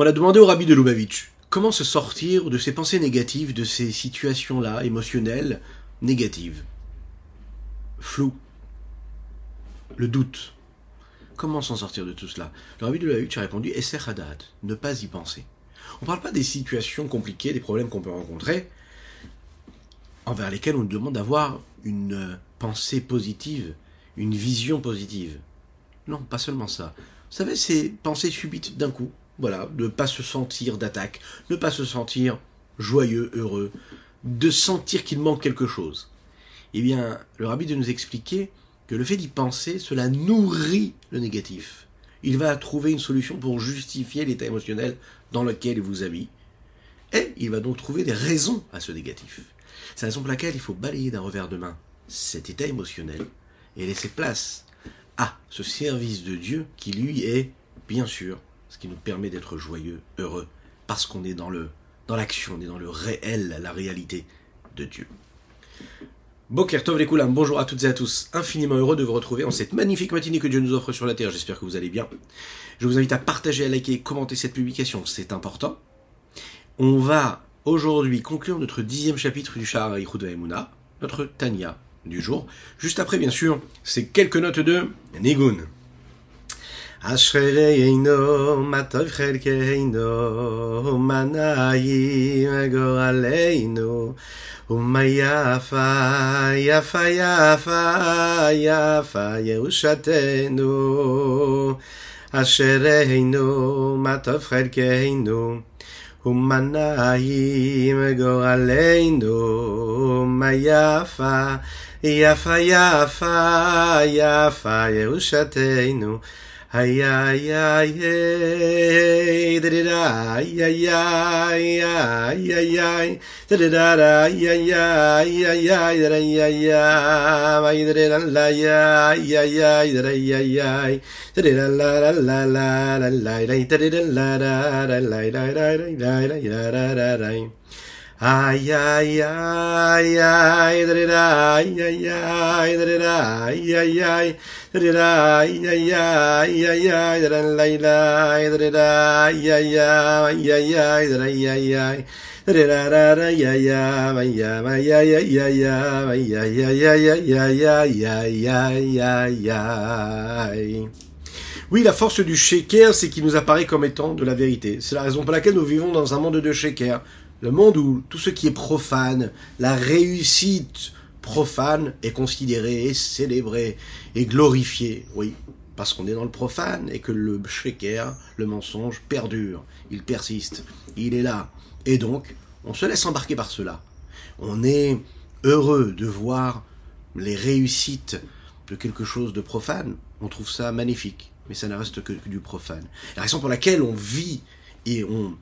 On a demandé au rabbi de Lubavitch comment se sortir de ces pensées négatives, de ces situations-là, émotionnelles, négatives? Flou. Le doute. Comment s'en sortir de tout cela? Le rabbi de Lubavitch a répondu Esser Hadat, ne pas y penser. On ne parle pas des situations compliquées, des problèmes qu'on peut rencontrer, envers lesquels on nous demande d'avoir une pensée positive, une vision positive. Non, pas seulement ça. Vous savez, c'est pensées subites d'un coup. Voilà, de ne pas se sentir d'attaque, ne pas se sentir joyeux, heureux, de sentir qu'il manque quelque chose. Eh bien, le rabbi de nous expliquer que le fait d'y penser, cela nourrit le négatif. Il va trouver une solution pour justifier l'état émotionnel dans lequel il vous habille. Et il va donc trouver des raisons à ce négatif. C'est la raison pour laquelle il faut balayer d'un revers de main cet état émotionnel et laisser place à ce service de Dieu qui lui est, bien sûr, ce qui nous permet d'être joyeux, heureux, parce qu'on est dans le dans l'action, on est dans le réel, la réalité de Dieu. Boker Tov bonjour à toutes et à tous. Infiniment heureux de vous retrouver en cette magnifique matinée que Dieu nous offre sur la terre. J'espère que vous allez bien. Je vous invite à partager, à liker, commenter cette publication, c'est important. On va aujourd'hui conclure notre dixième chapitre du Shahar Yichud Emuna, notre Tanya du jour. Juste après, bien sûr, c'est quelques notes de Nigun. אשרינו, מה טוב חלקנו, מה נעים גורלנו, ומה יפה, יפה, יפה, יפה ירושתנו. אשרינו, מה טוב חלקנו, ומה נעים גורלנו, מה יפה, יפה, יפה, יפה ירושתנו. Ay ay ay hey da da ay ay ay ay ay ay da da da ay ay ay ay ay da ay ay ay da da la ay ay ay da da ay ay da da la la la la la la da da la la la la la la la la la la Da ay, ay, ay, ay, ay, da ay, ay, ay. Oui, la force du shaker, c'est qu'il nous apparaît comme étant de la vérité. C'est la raison pour laquelle nous vivons dans un monde de shaker. Le monde où tout ce qui est profane, la réussite profane est considérée et célébrée et glorifiée. Oui, parce qu'on est dans le profane et que le shaker, le mensonge, perdure, il persiste, il est là. Et donc, on se laisse embarquer par cela. On est heureux de voir les réussites de quelque chose de profane. On trouve ça magnifique, mais ça ne reste que du profane. La raison pour laquelle on vit et on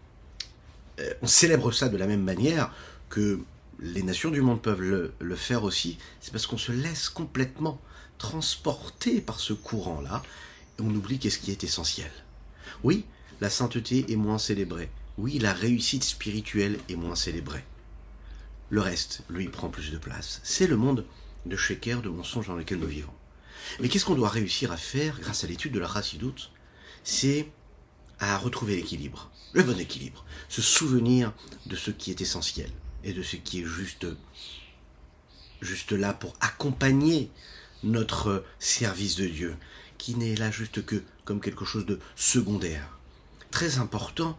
on célèbre ça de la même manière que les nations du monde peuvent le, faire aussi, c'est parce qu'on se laisse complètement transporter par ce courant-là, et on oublie qu'est-ce qui est essentiel. Oui, la sainteté est moins célébrée. Oui, la réussite spirituelle est moins célébrée. Le reste, lui, prend plus de place. C'est le monde de Sheker, de mensonges dans lequel nous vivons. Mais qu'est-ce qu'on doit réussir à faire grâce à l'étude de la Chassidoute C'est à retrouver l'équilibre, le bon équilibre, se souvenir de ce qui est essentiel et de ce qui est juste, juste là pour accompagner notre service de Dieu, qui n'est là juste que comme quelque chose de secondaire. Très important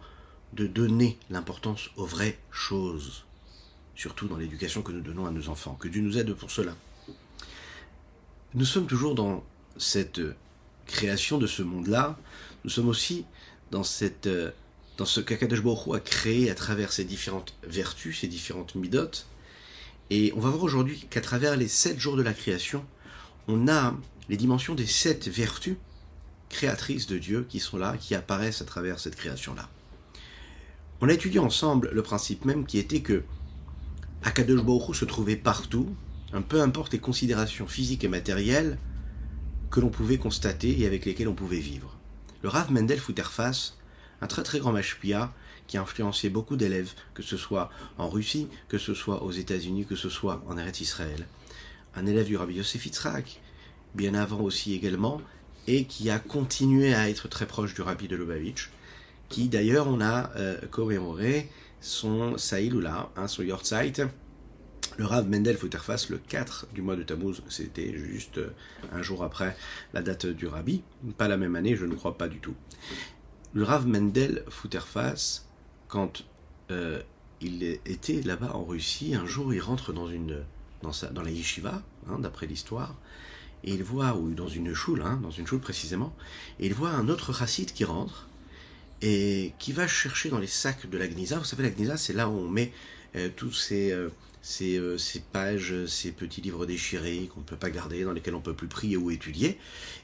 de donner l'importance aux vraies choses, surtout dans l'éducation que nous donnons à nos enfants. Que Dieu nous aide pour cela. Nous sommes toujours dans cette création de ce monde-là, nous sommes aussi dans, cette, euh, dans ce qu'Akadosh a créé à travers ses différentes vertus, ses différentes midotes. Et on va voir aujourd'hui qu'à travers les sept jours de la création, on a les dimensions des sept vertus créatrices de Dieu qui sont là, qui apparaissent à travers cette création-là. On a étudié ensemble le principe même qui était que Akadosh Baruch se trouvait partout, un peu importe les considérations physiques et matérielles que l'on pouvait constater et avec lesquelles on pouvait vivre. Le Rav Mendel Futterface, un très très grand mashpia qui a influencé beaucoup d'élèves, que ce soit en Russie, que ce soit aux États-Unis, que ce soit en Eretz Israël. Un élève du Rabbi Yosef Yitzhak, bien avant aussi également, et qui a continué à être très proche du Rabbi de Lubavitch, qui d'ailleurs on a euh, commémoré son Saïloula, hein, son Yortzeit, le Rav Mendel Futterfass le 4 du mois de Tammuz, c'était juste euh, un jour après la date du Rabbi, pas la même année, je ne crois pas du tout. Le Rav Mendel Futterfass, quand euh, il était là-bas en Russie, un jour il rentre dans une dans, la yeshiva, hein, d'après l'histoire, et il voit, ou dans une choule, hein, dans une choule précisément, et il voit un autre chassid qui rentre, et qui va chercher dans les sacs de la Gnisa. Vous savez, la Gnisa, c'est là où on met euh, tous ces, euh, euh, ces, pages, ces petits livres déchirés qu'on ne peut pas garder, dans lesquels on ne peut plus prier ou étudier,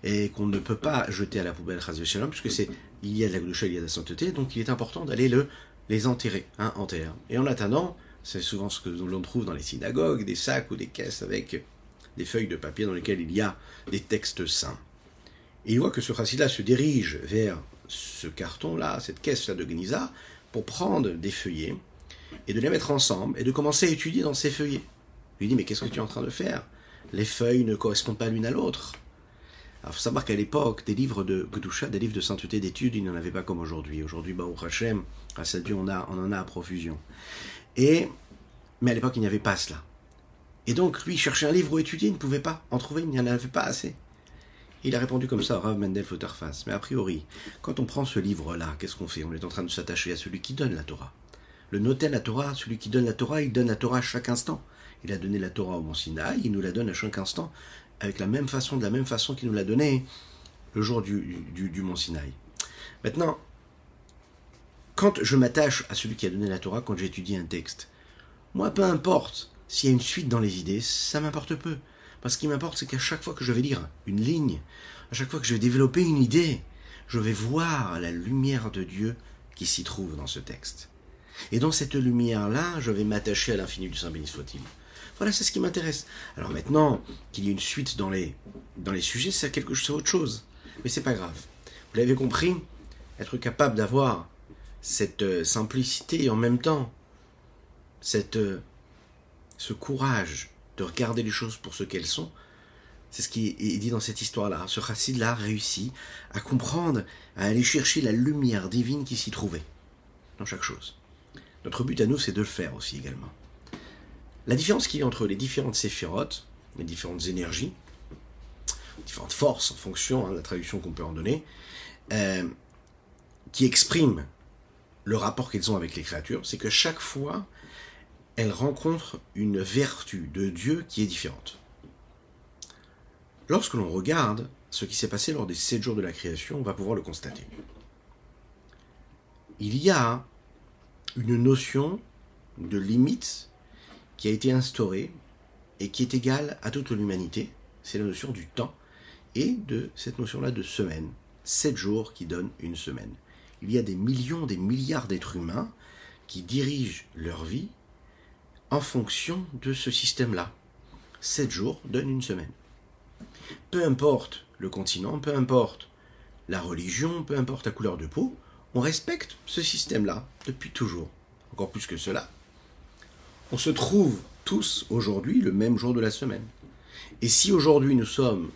et qu'on ne peut pas jeter à la poubelle, Shalom, puisque c'est, il y a de la Gdusha, il y a de la sainteté, donc il est important d'aller le, les enterrer, hein, en terre. Et en attendant, c'est souvent ce que l'on trouve dans les synagogues, des sacs ou des caisses avec des feuilles de papier dans lesquelles il y a des textes saints. Et il voit que ce chassid-là se dirige vers ce carton-là, cette caisse-là de Gnisa, pour prendre des feuillets et de les mettre ensemble et de commencer à étudier dans ces feuillets. Il lui dit, mais qu'est-ce que tu es en train de faire? Les feuilles ne correspondent pas l'une à l'autre. Alors, faut savoir qu'à l'époque, des livres de Gdusha, des livres de sainteté d'études, il n'y en avait pas comme aujourd'hui. Aujourd'hui, Baruch Hashem, grâce à Dieu, on, en a à profusion. Et, mais à l'époque, il n'y avait pas cela. Et donc, lui, chercher un livre où étudier, il ne pouvait pas en trouver, il n'y en avait pas assez. Il a répondu comme ça Rav Mendel Futterfass. Mais a priori, quand on prend ce livre-là, qu'est-ce qu'on fait? On est en train de s'attacher à celui qui donne la Torah. Le notel la Torah, celui qui donne la Torah, il donne la Torah à chaque instant. Il a donné la Torah au Mont Sinaï, il nous la donne à chaque instant, avec la même façon, de la même façon qu'il nous l'a donné le jour du, du, Mont Sinaï. Maintenant, quand je m'attache à celui qui a donné la Torah, quand j'étudie un texte, moi, peu importe s'il y a une suite dans les idées, ça m'importe peu. Parce ce qui m'importe, c'est qu'à chaque fois que je vais lire une ligne, à chaque fois que je vais développer une idée, je vais voir la lumière de Dieu qui s'y trouve dans ce texte. Et dans cette lumière-là, je vais m'attacher à l'infini du Saint béni soit-il. Voilà, c'est ce qui m'intéresse. Alors maintenant, qu'il y ait une suite dans les, dans les sujets, c'est quelque chose, autre chose. Mais c'est pas grave. Vous l'avez compris, être capable d'avoir cette euh, simplicité et en même temps cette, euh, ce courage de regarder les choses pour ce qu'elles sont. C'est ce qui est dit dans cette histoire-là. Ce chassid-là réussit à comprendre, à aller chercher la lumière divine qui s'y trouvait dans chaque chose. Notre but à nous, c'est de le faire aussi également. La différence qu'il y a entre les différentes séphirotes, les différentes énergies, différentes forces en fonction hein, de la traduction qu'on peut en donner, euh, qui expriment le rapport qu'elles ont avec les créatures, c'est que chaque fois, elle rencontre une vertu de Dieu qui est différente. Lorsque l'on regarde ce qui s'est passé lors des sept jours de la création, on va pouvoir le constater. Il y a une notion de limite qui a été instaurée et qui est égale à toute l'humanité, c'est la notion du temps et de cette notion-là de semaine. Sept jours qui donnent une semaine. Il y a des millions, des milliards d'êtres humains qui dirigent leur vie en fonction de ce système-là. Sept jours donnent une semaine. Peu importe le continent, peu importe la religion, peu importe la couleur de peau, on respecte ce système-là depuis toujours. Encore plus que cela, on se trouve tous aujourd'hui le même jour de la semaine. Et si aujourd'hui nous sommes,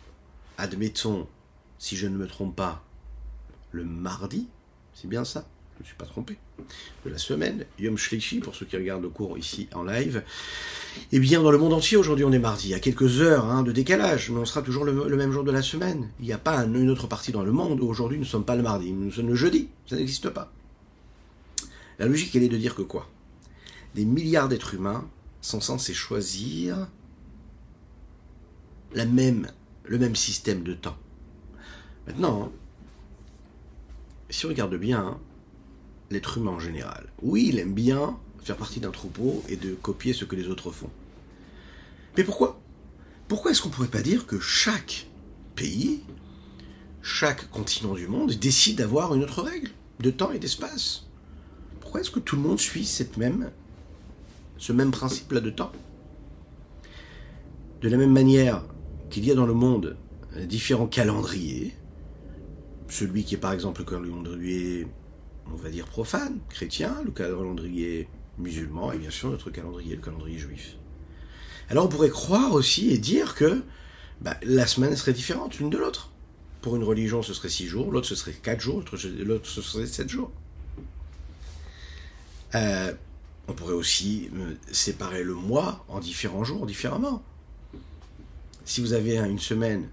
admettons, si je ne me trompe pas, le mardi, c'est bien ça, je ne suis pas trompé, de la semaine, Yom Shlishi, pour ceux qui regardent le cours ici en live. Eh bien, dans le monde entier, aujourd'hui, on est mardi. A quelques heures hein, de décalage, mais on sera toujours le, même jour de la semaine. Il n'y a pas une autre partie dans le monde où aujourd'hui nous ne sommes pas le mardi, nous sommes le jeudi. Ça n'existe pas. La logique, elle est de dire que quoi? Des milliards d'êtres humains sont censés choisir le même système de temps. Maintenant, si on regarde bien, hein, l'être humain en général. Oui, il aime bien faire partie d'un troupeau et de copier ce que les autres font. Mais pourquoi? Pourquoi est-ce qu'on ne pourrait pas dire que chaque pays, chaque continent du monde décide d'avoir une autre règle de temps et d'espace? Pourquoi est-ce que tout le monde suit cette même, ce même principe-là de temps De la même manière qu'il y a dans le monde différents calendriers, celui qui est par exemple le calendrier on va dire profane, chrétien, le calendrier musulman et bien sûr notre calendrier, le calendrier juif. Alors on pourrait croire aussi et dire que bah, la semaine serait différente l'une de l'autre. Pour une religion, ce serait six jours, l'autre ce serait quatre jours, l'autre ce serait sept jours. Euh, on pourrait aussi euh, séparer le mois en différents jours différemment. Si vous avez une semaine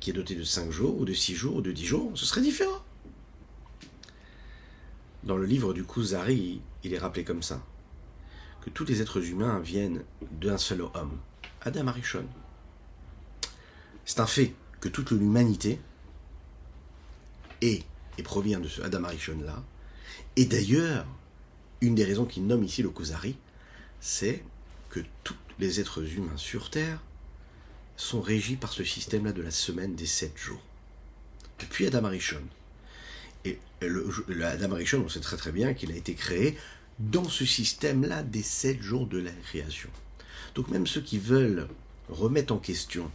qui est dotée de 5 jours, ou de 6 jours, ou de 10 jours, ce serait différent. Dans le livre du Kuzari, il est rappelé comme ça que tous les êtres humains viennent d'un seul homme, Adam Arishon. C'est un fait que toute l'humanité est et provient de ce Adam Arishon là. Et d'ailleurs, une des raisons qu'il nomme ici le Kuzari, c'est que tous les êtres humains sur Terre sont régis par ce système-là de la semaine des sept jours. Depuis Adam Arishon. Et Adam Arishon, on sait très très bien qu'il a été créé dans ce système-là des sept jours de la création. Donc même ceux qui veulent remettre en question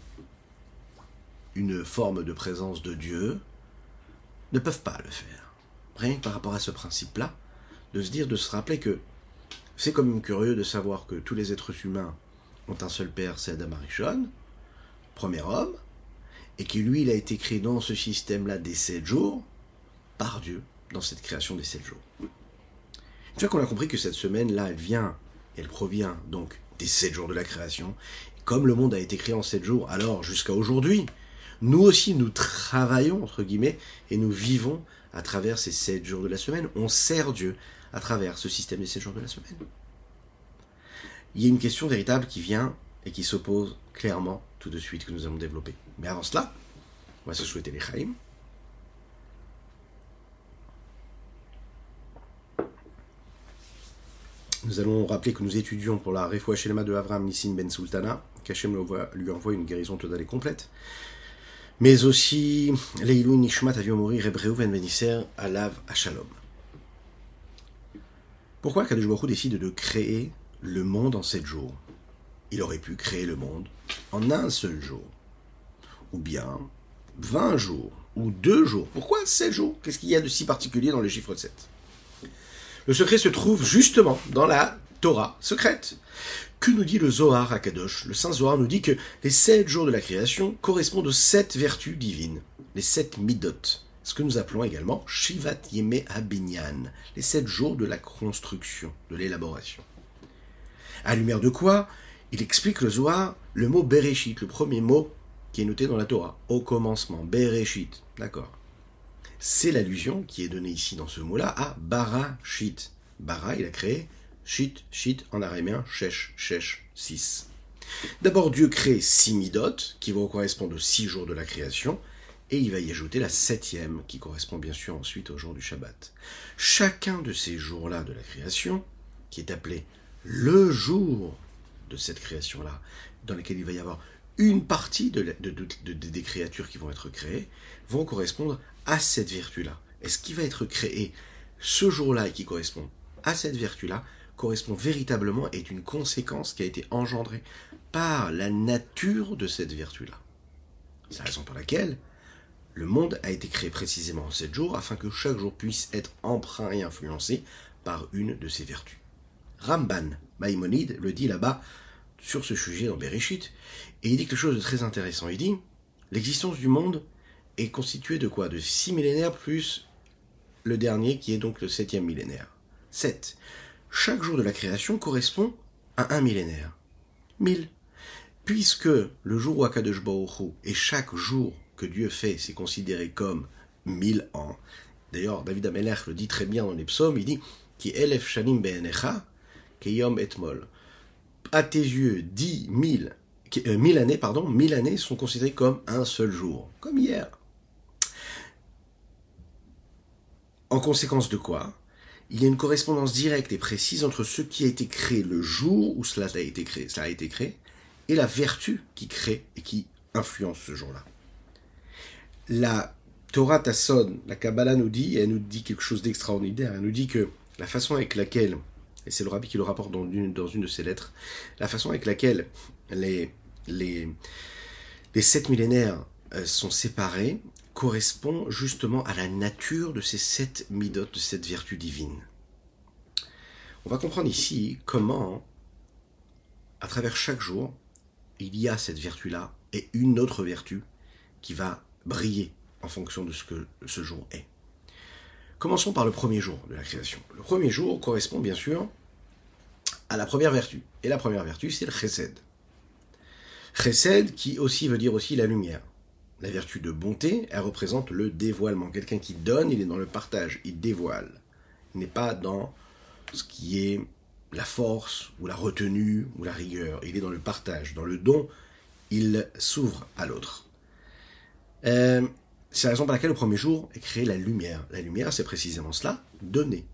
une forme de présence de Dieu ne peuvent pas le faire. Rien que par rapport à ce principe-là, de se dire, de se rappeler que c'est quand même curieux de savoir que tous les êtres humains ont un seul père, c'est Adam Arishon, premier homme, et que lui, il a été créé dans ce système-là des sept jours, par Dieu, dans cette création des sept jours. Une fois qu'on a compris que cette semaine-là, elle vient, elle provient donc des sept jours de la création, comme le monde a été créé en sept jours, alors jusqu'à aujourd'hui, nous aussi, nous travaillons, entre guillemets, et nous vivons à travers ces sept jours de la semaine. On sert Dieu à travers ce système des sept jours de la semaine. Il y a une question véritable qui vient et qui s'oppose clairement tout de suite que nous allons développer. Mais avant cela, on va se souhaiter les Chaim. Nous allons rappeler que nous étudions pour la Refoua Shelema de Avram Nissim Ben Sultana, qu'Hachem lui envoie une guérison totale et complète, mais aussi Leilou Nishmat Aviomori Rebreu Ben Benisser Alav Shalom. Pourquoi Kadosh Baruch décide de créer le monde en sept jours? Il aurait pu créer le monde en un seul jour, ou bien 20 jours, ou deux jours. Pourquoi sept jours? Qu'est-ce qu'il y a de si particulier dans le chiffre de 7 le secret se trouve justement dans la Torah secrète. Que nous dit le Zohar à Kadosh Le Saint Zohar nous dit que les sept jours de la création correspondent aux sept vertus divines, les sept midot, ce que nous appelons également Shivat Yeme Abinyan, les sept jours de la construction, de l'élaboration. À lumière de quoi Il explique le Zohar le mot Bereshit, le premier mot qui est noté dans la Torah, au commencement, Bereshit, d'accord c'est l'allusion qui est donnée ici dans ce mot-là à Bara-Shit. Bara, il a créé Shit, Shit en araméen, Shesh, Shesh, 6. D'abord, Dieu crée six midot, qui vont correspondre aux six jours de la création, et il va y ajouter la septième, qui correspond bien sûr ensuite au jour du Shabbat. Chacun de ces jours-là de la création, qui est appelé le jour de cette création-là, dans lequel il va y avoir une partie des créatures qui vont être créées, vont correspondre à cette vertu-là. Et ce qui va être créé ce jour-là et qui correspond à cette vertu-là, correspond véritablement, est une conséquence qui a été engendrée par la nature de cette vertu-là. C'est la raison pour laquelle le monde a été créé précisément en sept jours afin que chaque jour puisse être emprunt et influencé par une de ces vertus. Ramban, Maïmonide, le dit là-bas sur ce sujet dans Bereshit, et il dit quelque chose de très intéressant. Il dit l'existence du monde est constitué de quoi? De six millénaires plus le dernier qui est donc le septième millénaire. 7. Chaque jour de la création correspond à un millénaire. 1000. Puisque le jour où Akadosh Baruch et chaque jour que Dieu fait, c'est considéré comme mille ans. D'ailleurs, David Amelech le dit très bien dans les psaumes, il dit etmol. À tes yeux, dix mille, euh, mille années, pardon, mille années sont considérées comme un seul jour, comme hier. En conséquence de quoi Il y a une correspondance directe et précise entre ce qui a été créé le jour où cela a été créé, cela a été créé et la vertu qui crée et qui influence ce jour-là. La Torah Tasson, la Kabbalah nous dit, et elle nous dit quelque chose d'extraordinaire, elle nous dit que la façon avec laquelle, et c'est le rabbi qui le rapporte dans une, de ses lettres, la façon avec laquelle les, les, les sept millénaires euh, sont séparés correspond justement à la nature de ces sept midot, de cette vertu divine. On va comprendre ici comment, à travers chaque jour, il y a cette vertu-là et une autre vertu qui va briller en fonction de ce que ce jour est. Commençons par le premier jour de la création. Le premier jour correspond bien sûr à la première vertu. Et la première vertu, c'est le chesed. Chesed qui aussi veut dire aussi la lumière. La vertu de bonté, elle représente le dévoilement. Quelqu'un qui donne, il est dans le partage, il dévoile. Il n'est pas dans ce qui est la force ou la retenue ou la rigueur. Il est dans le partage, dans le don. Il s'ouvre à l'autre. Euh, c'est la raison pour laquelle le premier jour est créé la lumière. La lumière, c'est précisément cela, donner,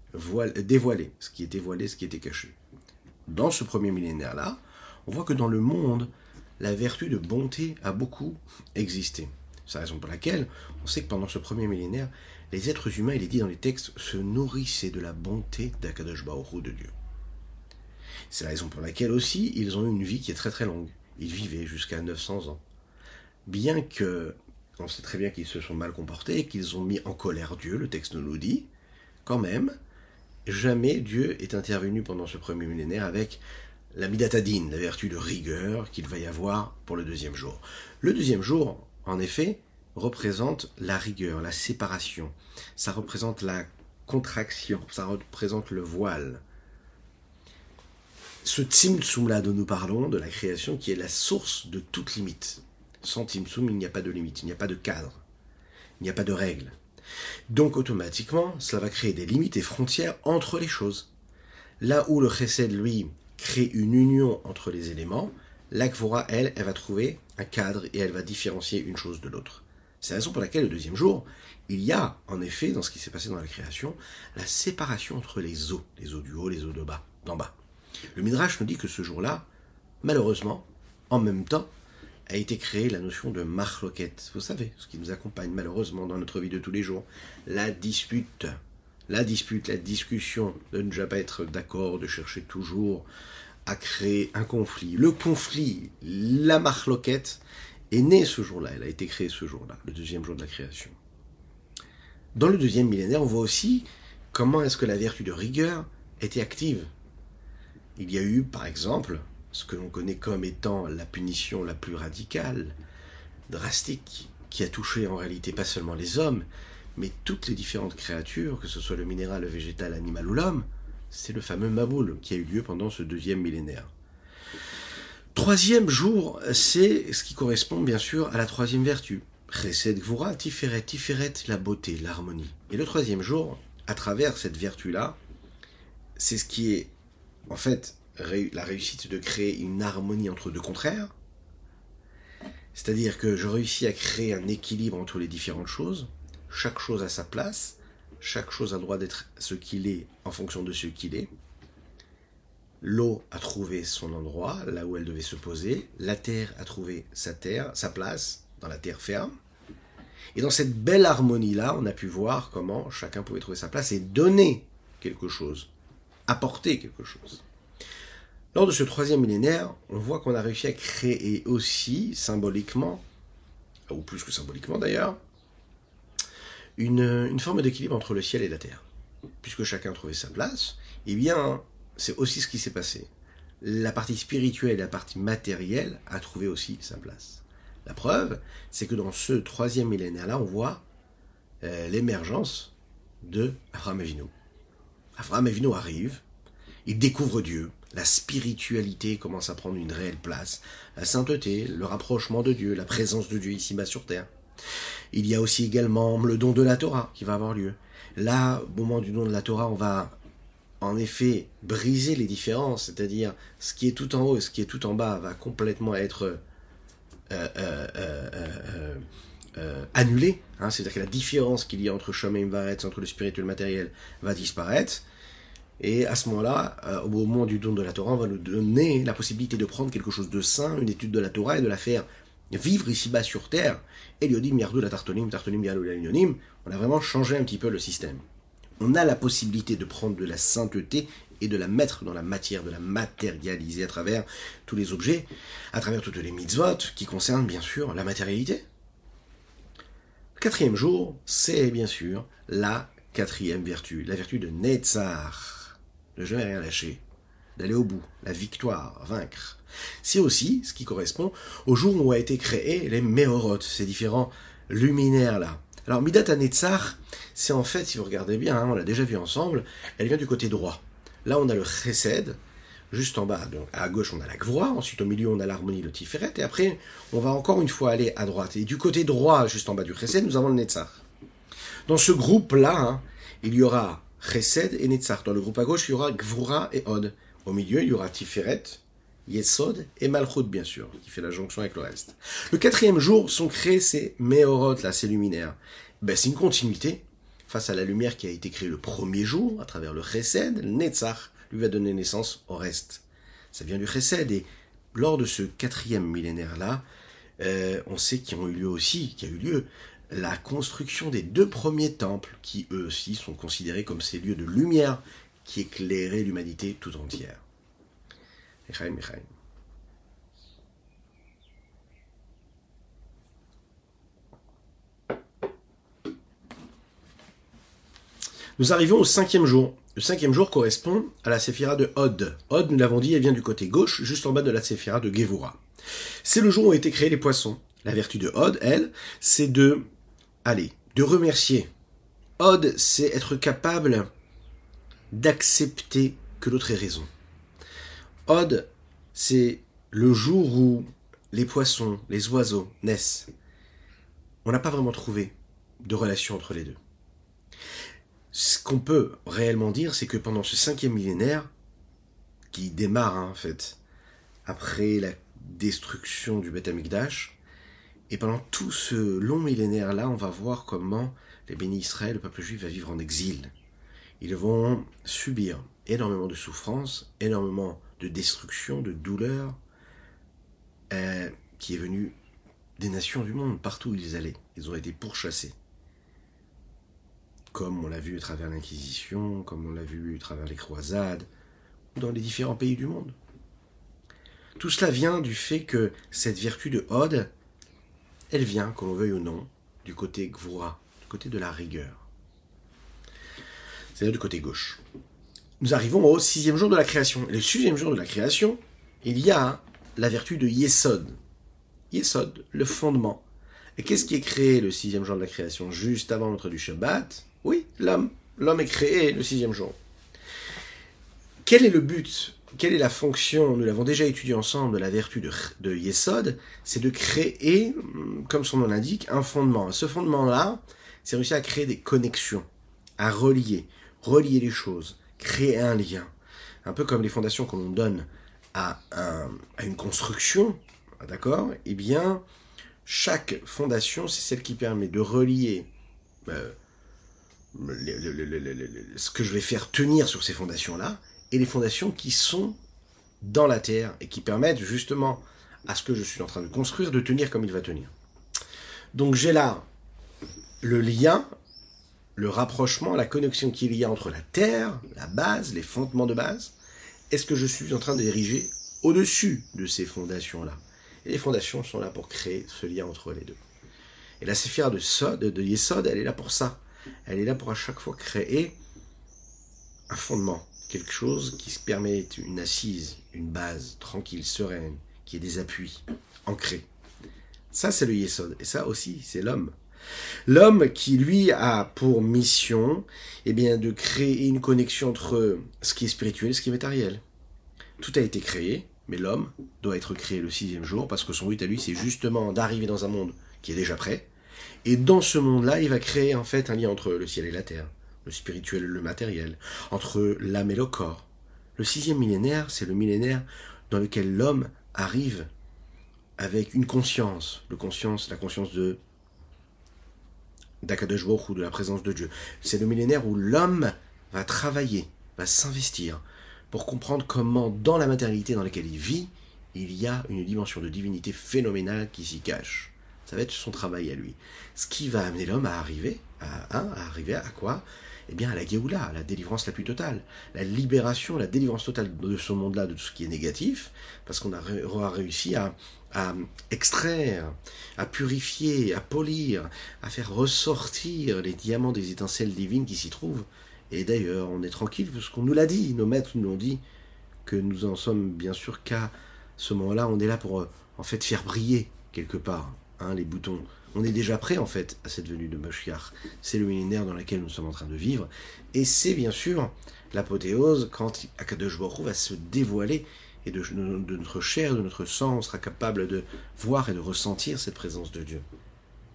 dévoiler ce qui était voilé, ce qui était caché. Dans ce premier millénaire-là, on voit que dans le monde, la vertu de bonté a beaucoup existé. C'est la raison pour laquelle on sait que pendant ce premier millénaire, les êtres humains, il est dit dans les textes, se nourrissaient de la bonté d'Akadosh Baruch de Dieu. C'est la raison pour laquelle aussi ils ont eu une vie qui est très très longue. Ils vivaient jusqu'à 900 ans. Bien que on sait très bien qu'ils se sont mal comportés, qu'ils ont mis en colère Dieu, le texte nous dit, quand même, jamais Dieu est intervenu pendant ce premier millénaire avec la midatadine, la vertu de rigueur qu'il va y avoir pour le deuxième jour. Le deuxième jour, en effet, représente la rigueur, la séparation. Ça représente la contraction, ça représente le voile. Ce Tzimtzum là dont nous parlons, de la création, qui est la source de toute limite. Sans Tzimtzum, il n'y a pas de limite, il n'y a pas de cadre, il n'y a pas de règle. Donc automatiquement, cela va créer des limites et frontières entre les choses. Là où le Chesed, lui, crée une union entre les éléments, l'Akvora, elle, elle va trouver un cadre et elle va différencier une chose de l'autre. C'est la raison pour laquelle le deuxième jour, il y a, en effet, dans ce qui s'est passé dans la création, la séparation entre les eaux, les eaux du haut, les eaux de bas, d'en bas. Le Midrash nous dit que ce jour-là, malheureusement, en même temps, a été créée la notion de marloquette. Vous savez, ce qui nous accompagne malheureusement dans notre vie de tous les jours. La dispute. La dispute, la discussion, de ne jamais être d'accord, de chercher toujours à créer un conflit. Le conflit, la marloquette, est née ce jour-là. Elle a été créée ce jour-là, le deuxième jour de la création. Dans le deuxième millénaire, on voit aussi comment est-ce que la vertu de rigueur était active. Il y a eu, par exemple, ce que l'on connaît comme étant la punition la plus radicale, drastique, qui a touché en réalité pas seulement les hommes, mais toutes les différentes créatures, que ce soit le minéral, le végétal, l'animal ou l'homme, c'est le fameux Maboul qui a eu lieu pendant ce deuxième millénaire. Troisième jour, c'est ce qui correspond bien sûr à la troisième vertu. Chesed Gvura, Tiferet, Tiferet, la beauté, l'harmonie. Et le troisième jour, à travers cette vertu-là, c'est ce qui est en fait la réussite de créer une harmonie entre deux contraires. C'est-à-dire que je réussis à créer un équilibre entre les différentes choses. Chaque chose a sa place. Chaque chose a le droit d'être ce qu'il est en fonction de ce qu'il est. L'eau a trouvé son endroit, là où elle devait se poser. La terre a trouvé sa terre, sa place dans la terre ferme. Et dans cette belle harmonie-là, on a pu voir comment chacun pouvait trouver sa place et donner quelque chose, apporter quelque chose. Lors de ce troisième millénaire, on voit qu'on a réussi à créer aussi, symboliquement, ou plus que symboliquement d'ailleurs, une, forme d'équilibre entre le ciel et la terre. Puisque chacun a trouvé sa place, eh bien, c'est aussi ce qui s'est passé. La partie spirituelle et la partie matérielle a trouvé aussi sa place. La preuve, c'est que dans ce troisième millénaire-là, on voit euh, l'émergence de Abraham Avinu. Abraham Avinu arrive, il découvre Dieu, la spiritualité commence à prendre une réelle place, la sainteté, le rapprochement de Dieu, la présence de Dieu ici-bas sur terre. Il y a aussi également le don de la Torah qui va avoir lieu. Là, au moment du don de la Torah, on va en effet briser les différences, c'est-à-dire ce qui est tout en haut et ce qui est tout en bas va complètement être euh, euh, euh, annulé. Hein. c'est-à-dire que la différence qu'il y a entre Shomim Varetz, entre le spirituel et le matériel, va disparaître. Et à ce moment-là, euh, au moment du don de la Torah, on va nous donner la possibilité de prendre quelque chose de sain, une étude de la Torah, et de la faire vivre ici-bas sur Terre. Et lui dit, la tartonim, tartonim, On a vraiment changé un petit peu le système. On a la possibilité de prendre de la sainteté et de la mettre dans la matière, de la matérialiser à travers tous les objets, à travers toutes les mitzvot qui concernent bien sûr la matérialité. Quatrième jour, c'est bien sûr la quatrième vertu, la vertu de Netzar ne jamais rien lâcher, d'aller au bout, la victoire, vaincre. C'est aussi ce qui correspond au jour où a été créé les Méorotes, ces différents luminaires-là. Alors, Midat Anetzar, c'est en fait, si vous regardez bien, hein, on l'a déjà vu ensemble, elle vient du côté droit. Là, on a le Chesed, juste en bas, donc à gauche, on a la Gvura, ensuite au milieu, on a l'harmonie, le Tiferet, et après, on va encore une fois aller à droite. Et du côté droit, juste en bas du Chesed, nous avons le Netzar. Dans ce groupe-là, hein, il y aura Chesed et Netzar. Dans le groupe à gauche, il y aura Gvura et Od. Au milieu, il y aura Tiferet, Yesod et Malchut, bien sûr, qui fait la jonction avec le reste. Le quatrième jour sont créés ces Meorot, là, ces luminaires. Ben, c'est une continuité face à la lumière qui a été créée le premier jour, à travers le Chesed, le Netzach lui va donner naissance au reste. Ça vient du Chesed, et lors de ce quatrième millénaire-là, euh, on sait qu'il y a eu lieu aussi, qu'il y a eu lieu la construction des deux premiers temples, qui eux aussi sont considérés comme ces lieux de lumière qui éclairaient l'humanité tout entière. Echaim, Echaim. Nous arrivons au cinquième jour. Le cinquième jour correspond à la séphira de Hod. Hod, nous l'avons dit, elle vient du côté gauche, juste en bas de la séphira de Gevura. C'est le jour où ont été créés les poissons. La vertu de Hod, elle, c'est de, allez, de remercier. Hod, c'est être capable d'accepter que l'autre ait raison. Hod, c'est le jour où les poissons, les oiseaux naissent. On n'a pas vraiment trouvé de relation entre les deux ce qu'on peut réellement dire, c'est que pendant ce cinquième millénaire, qui démarre hein, en fait après la destruction du Beth Amikdash, et pendant tout ce long millénaire-là, on va voir comment les bénis Israël, le peuple juif, va vivre en exil. Ils vont subir énormément de souffrances, énormément de destruction, de douleur, euh, qui est venue des nations du monde, partout où ils allaient. Ils ont été pourchassés comme on l'a vu à travers l'Inquisition, comme on l'a vu à travers les croisades, dans les différents pays du monde. Tout cela vient du fait que cette vertu de Hod, elle vient, qu'on le veuille ou non, du côté Gvura, du côté de la rigueur. C'est-à-dire du côté gauche. Nous arrivons au sixième jour de la création. Le sixième jour de la création, il y a la vertu de Yesod. Yesod, le fondement. Et qu'est-ce qui est créé le sixième jour de la création? Juste avant l'entrée du Shabbat, oui, l'homme. L'homme est créé le sixième jour. Quel est le but Quelle est la fonction Nous l'avons déjà étudié ensemble de la vertu de, de Yesod. C'est de créer, comme son nom l'indique, un fondement. Ce fondement-là, c'est réussir à créer des connexions, à relier, relier les choses, créer un lien. Un peu comme les fondations qu'on donne à, à une construction, d'accord? Eh bien, chaque fondation, c'est celle qui permet de relier euh, ce que je vais faire tenir sur ces fondations-là, et les fondations qui sont dans la terre et qui permettent justement à ce que je suis en train de construire de tenir comme il va tenir. Donc j'ai là le lien, le rapprochement, la connexion qu'il y a entre la terre, la base, les fondements de base, et ce que je suis en train d'ériger au-dessus de ces fondations-là. Et les fondations sont là pour créer ce lien entre les deux. Et la séphira de, Sod, de Yesod, elle est là pour ça. Elle est là pour à chaque fois créer un fondement, quelque chose qui se permet une assise, une base tranquille, sereine, qui ait des appuis, ancrés. Ça, c'est le Yesod. Et ça aussi, c'est l'homme. L'homme qui, lui, a pour mission eh bien, de créer une connexion entre ce qui est spirituel et ce qui est matériel. Tout a été créé, mais l'homme doit être créé le sixième jour, parce que son but à lui, c'est justement d'arriver dans un monde qui est déjà prêt, et dans ce monde-là, il va créer en fait un lien entre le ciel et la terre, le spirituel et le matériel, entre l'âme et le corps. Le sixième millénaire, c'est le millénaire dans lequel l'homme arrive avec une conscience, la conscience de d'Akadosh ou de la présence de Dieu. C'est le millénaire où l'homme va travailler, va s'investir pour comprendre comment, dans la matérialité dans laquelle il vit, il y a une dimension de divinité phénoménale qui s'y cache. Ça va être son travail à lui. Ce qui va amener l'homme à arriver à arriver à quoi? Eh bien, à la Géoula, la délivrance la plus totale. La libération, la délivrance totale de ce monde-là, de tout ce qui est négatif, parce qu'on aura réussi à, extraire, à purifier, à polir, à faire ressortir les diamants des étincelles divines qui s'y trouvent. Et d'ailleurs, on est tranquille parce qu'on nous l'a dit, nos maîtres nous l'ont dit, que nous en sommes bien sûr qu'à ce moment-là, on est là pour en fait faire briller quelque part Hein, les boutons. On est déjà prêt en fait à cette venue de Moshiach. C'est le millénaire dans lequel nous sommes en train de vivre. Et c'est bien sûr l'apothéose quand Akadosh Baruch va se dévoiler et de, notre chair, de notre sang, on sera capable de voir et de ressentir cette présence de Dieu.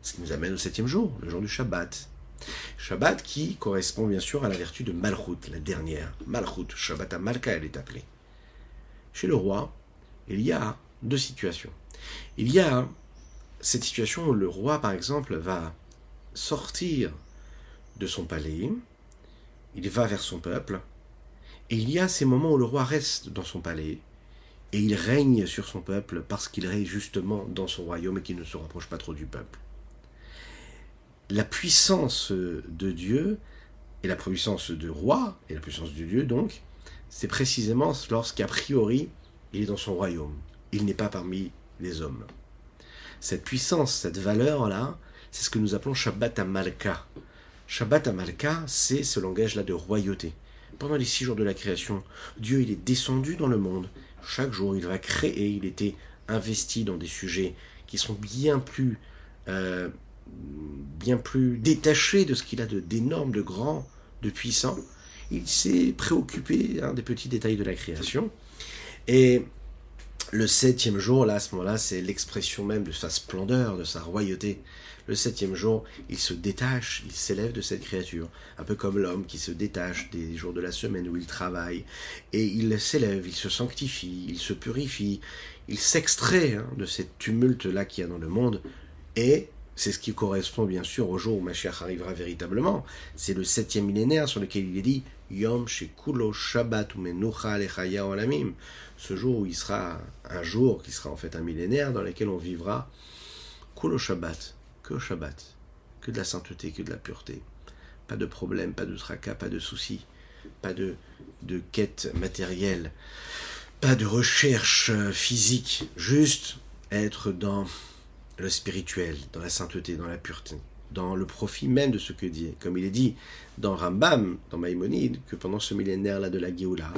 Ce qui nous amène au septième jour, le jour du Shabbat. Shabbat qui correspond bien sûr à la vertu de Malchut, la dernière. Malchut, Shabbat à Malka, elle est appelée. Chez le roi, il y a deux situations. Il y a cette situation où le roi, par exemple, va sortir de son palais, il va vers son peuple, et il y a ces moments où le roi reste dans son palais, et il règne sur son peuple parce qu'il règne justement dans son royaume et qu'il ne se rapproche pas trop du peuple. La puissance de Dieu, et la puissance de roi, et la puissance de Dieu donc, c'est précisément lorsqu'a priori il est dans son royaume. Il n'est pas parmi les hommes. Cette puissance, cette valeur-là, c'est ce que nous appelons Shabbat Amalka. Shabbat Amalka, c'est ce langage-là de royauté. Pendant les six jours de la création, Dieu il est descendu dans le monde. Chaque jour, il va créer. Il était investi dans des sujets qui sont bien plus, euh, bien plus détachés de ce qu'il a d'énorme, de, grand, de puissant. Il s'est préoccupé des petits détails de la création. Et le septième jour, là, à ce moment-là, c'est l'expression même de sa splendeur, de sa royauté. Le septième jour, il se détache, il s'élève de cette créature, un peu comme l'homme qui se détache des jours de la semaine où il travaille, et il s'élève, il se sanctifie, il se purifie, il s'extrait hein, de cette tumulte-là qu'il y a dans le monde, et c'est ce qui correspond bien sûr au jour où Mashiach arrivera véritablement. C'est le septième millénaire sur lequel il est dit Yom Shekulo Shabbat Olamim. Ce jour où il sera un jour qui sera en fait un millénaire dans lequel on vivra Kulo Shabbat, que Shabbat, que de la sainteté, que de la pureté. Pas de problème, pas de tracas, pas de soucis, pas de, de quête matérielle, pas de recherche euh, physique, juste être dans le spirituel, dans la sainteté, dans la pureté, dans le profit même de ce que dit. Comme il est dit dans Rambam, dans Maïmonide, que pendant ce millénaire-là de la Géoula,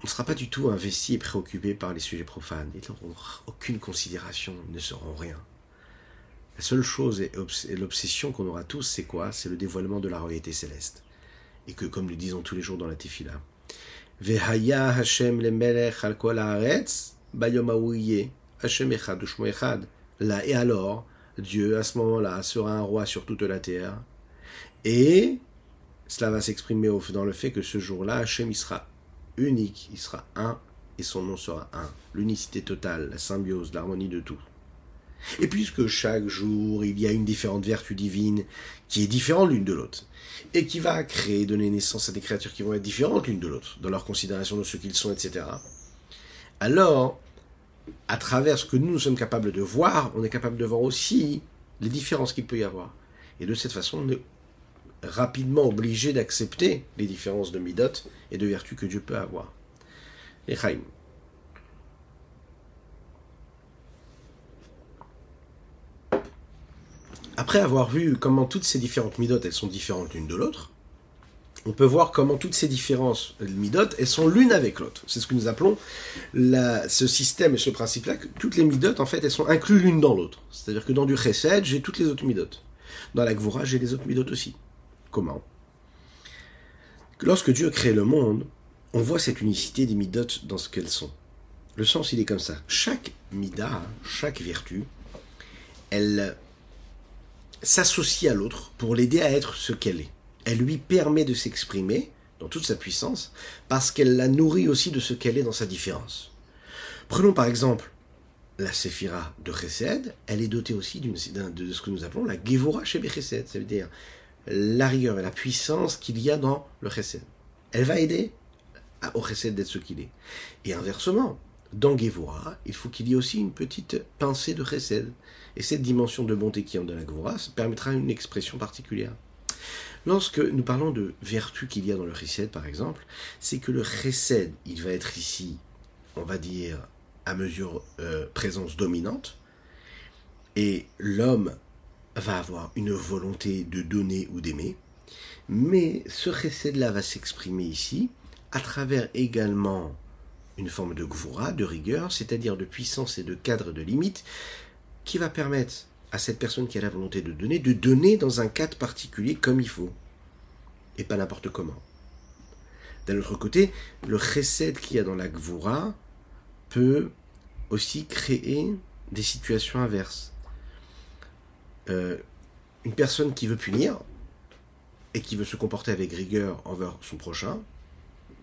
on ne sera pas du tout investi et préoccupé par les sujets profanes. Ils n'auront aucune considération, ils ne sauront rien. La seule chose et l'obsession qu'on aura tous, c'est quoi? C'est le dévoilement de la royauté céleste. Et que, comme nous disons tous les jours dans la Tefila, Vehaya Hashem le melech al kol haaretz, Hashem echad echad. Là, et alors, Dieu, à ce moment-là, sera un roi sur toute la terre. Et cela va s'exprimer dans le fait que ce jour-là, Hachem, il sera unique, il sera un, et son nom sera un. L'unicité totale, la symbiose, l'harmonie de tout. Et puisque chaque jour, il y a une différente vertu divine qui est différente l'une de l'autre, et qui va créer, donner naissance à des créatures qui vont être différentes l'une de l'autre, dans leur considération de ce qu'ils sont, etc., alors, à travers ce que nous, sommes capables de voir, on est capable de voir aussi les différences qu'il peut y avoir. Et de cette façon, on est rapidement obligé d'accepter les différences de midot et de vertus que Dieu peut avoir. Les Chaim. Après avoir vu comment toutes ces différentes midot, elles sont différentes l'une de l'autre, on peut voir comment toutes ces différences midot, elles sont l'une avec l'autre. C'est ce que nous appelons ce système et ce principe-là, toutes les midot, en fait, elles sont incluses l'une dans l'autre. C'est-à-dire que dans du chesed, j'ai toutes les autres midot. Dans la gvura, j'ai les autres midot aussi. Comment Lorsque Dieu crée le monde, on voit cette unicité des midot dans ce qu'elles sont. Le sens, il est comme ça. Chaque mida, chaque vertu, elle s'associe à l'autre pour l'aider à être ce qu'elle est elle lui permet de s'exprimer dans toute sa puissance, parce qu'elle la nourrit aussi de ce qu'elle est dans sa différence. Prenons par exemple la séphira de Chesed, elle est dotée aussi de ce que nous appelons la Gevora chez Chesed, ça veut dire la rigueur et la puissance qu'il y a dans le Chesed. Elle va aider au Chesed d'être ce qu'il est. Et inversement, dans Gevora, il faut qu'il y ait aussi une petite pincée de Chesed. Et cette dimension de bonté qui est dans la Gevora permettra une expression particulière. Lorsque nous parlons de vertu qu'il y a dans le chesed, par exemple, c'est que le chesed, il va être ici, on va dire, à mesure euh, présence dominante, et l'homme va avoir une volonté de donner ou d'aimer, mais ce chesed-là va s'exprimer ici à travers également une forme de gvura, de rigueur, c'est-à-dire de puissance et de cadre de limite, qui va permettre à cette personne qui a la volonté de donner, de donner dans un cadre particulier comme il faut, et pas n'importe comment. D'un autre côté, le chesed qu'il y a dans la gvura peut aussi créer des situations inverses. Euh, une personne qui veut punir et qui veut se comporter avec rigueur envers son prochain,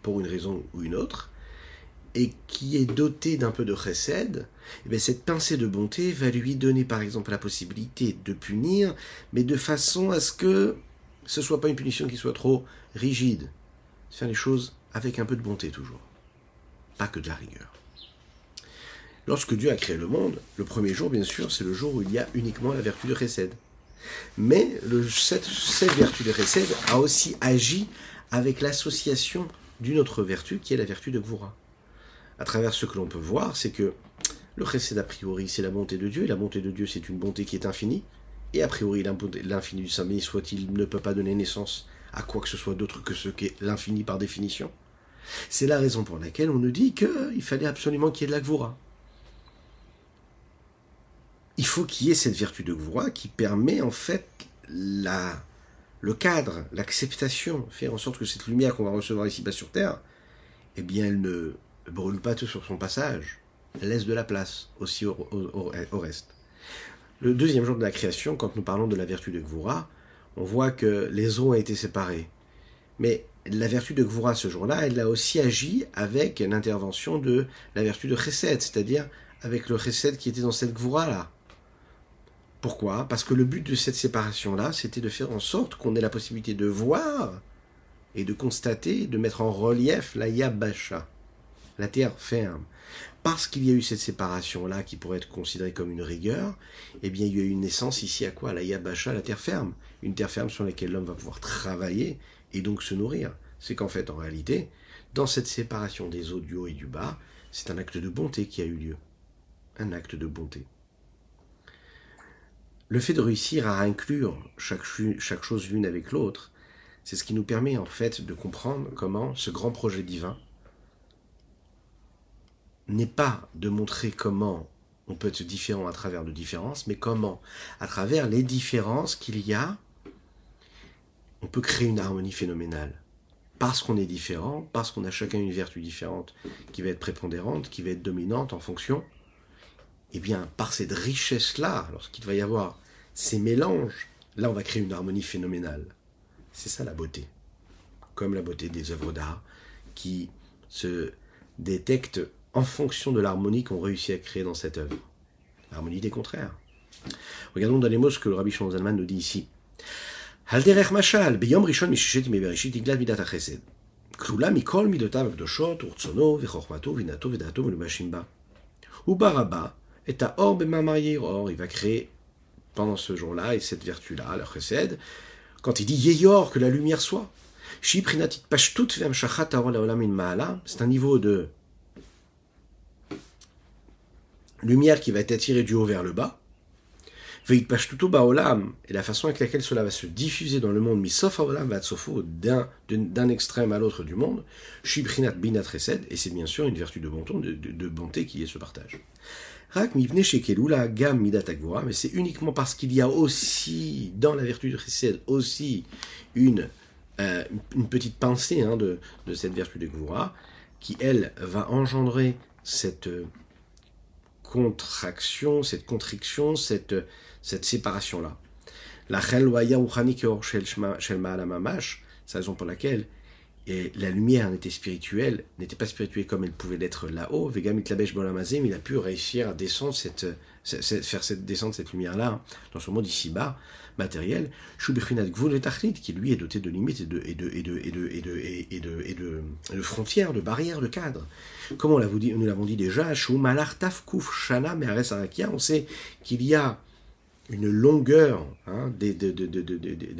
pour une raison ou une autre, et qui est doté d'un peu de chesed, eh cette pincée de bonté va lui donner par exemple la possibilité de punir, mais de façon à ce que ce soit pas une punition qui soit trop rigide. Faire les choses avec un peu de bonté toujours. Pas que de la rigueur. Lorsque Dieu a créé le monde, le premier jour, bien sûr, c'est le jour où il y a uniquement la vertu de Chesed. Mais cette, vertu de Chesed a aussi agi avec l'association d'une autre vertu qui est la vertu de Gvura. À travers ce que l'on peut voir, c'est que le Chesed, a priori, c'est la bonté de Dieu, et la bonté de Dieu, c'est une bonté qui est infinie, et a priori, l'infini du Saint soit-il, ne peut pas donner naissance à quoi que ce soit d'autre que ce qu'est l'infini par définition. C'est la raison pour laquelle on nous dit qu'il fallait absolument qu'il y ait de la Gvura il faut qu'il y ait cette vertu de Gvura qui permet en fait la, le cadre, l'acceptation, faire en sorte que cette lumière qu'on va recevoir ici-bas sur Terre, eh bien, elle ne brûle pas tout sur son passage, laisse de la place aussi au, au, reste. Le deuxième jour de la création, quand nous parlons de la vertu de Gvura, on voit que les eaux ont été séparées. Mais la vertu de Gvura ce jour-là, elle a aussi agi avec l'intervention de la vertu de Chesed, c'est-à-dire avec le Chesed qui était dans cette Gvura-là. Pourquoi? Parce que le but de cette séparation-là, c'était de faire en sorte qu'on ait la possibilité de voir et de constater, de mettre en relief la Yabasha, la terre ferme. Parce qu'il y a eu cette séparation-là qui pourrait être considérée comme une rigueur, eh bien il y a eu une naissance ici à quoi? La Yabasha, la terre ferme. Une terre ferme sur laquelle l'homme va pouvoir travailler et donc se nourrir. C'est qu'en fait, en réalité, dans cette séparation des eaux du haut et du bas, c'est un acte de bonté qui a eu lieu. Un acte de bonté. Le fait de réussir à inclure chaque, chaque chose l'une avec l'autre, c'est ce qui nous permet en fait de comprendre comment ce grand projet divin n'est pas de montrer comment on peut être différent à travers de différences, mais comment, à travers les différences qu'il y a, on peut créer une harmonie phénoménale. Parce qu'on est différent, parce qu'on a chacun une vertu différente qui va être prépondérante, qui va être dominante en fonction eh bien, par cette richesse-là, lorsqu'il va y avoir ces mélanges, là, on va créer une harmonie phénoménale. C'est ça la beauté. Comme la beauté des œuvres d'art qui se détectent en fonction de l'harmonie qu'on réussit à créer dans cette œuvre. L'harmonie des contraires. Regardons dans les mots ce que le rabbi Shimon nous dit ici. Halderech mashal, beyom rishon mishishet mebereshit iglat midat chesed. כלולה מכל מידותיו הקדושות, ורצונו, וחוכמתו, ובינתו, ודעתו, מלובשים בה. וברבה et à or Or, il va créer pendant ce jour-là, et cette vertu-là, la chesed, quand il dit Yeyor, que la lumière soit. C'est un niveau de lumière qui va être attirée du haut vers le bas. Et la façon avec laquelle cela va se diffuser dans le monde, d'un extrême à l'autre du monde, et c'est bien sûr une vertu de bonté, de bonté qui est ce partage mais c'est uniquement parce qu'il y a aussi, dans la vertu de Chesed, aussi une, euh, une petite pensée hein, de, de, cette vertu de Gvura, qui, elle, va engendrer cette euh, contraction, cette contriction, cette, cette séparation-là. La Chelwaya Uchanikior Shel Mamash, c'est la raison pour laquelle et la lumière n'était spirituelle, n'était pas spirituelle comme elle pouvait l'être là-haut. Vegamit Labesh Bolamazim, il a pu réussir à descendre cette, faire cette, descendre cette lumière-là dans ce monde ici-bas, matériel. Shubichinat Gvul qui lui est doté de limites et de, et de, et de, et de, et de, et de, et de, de frontières, de barrières, de cadres. Comme on dit, nous l'avons dit déjà, Shumalar Tafkuf Shana on sait qu'il y a une longueur hein,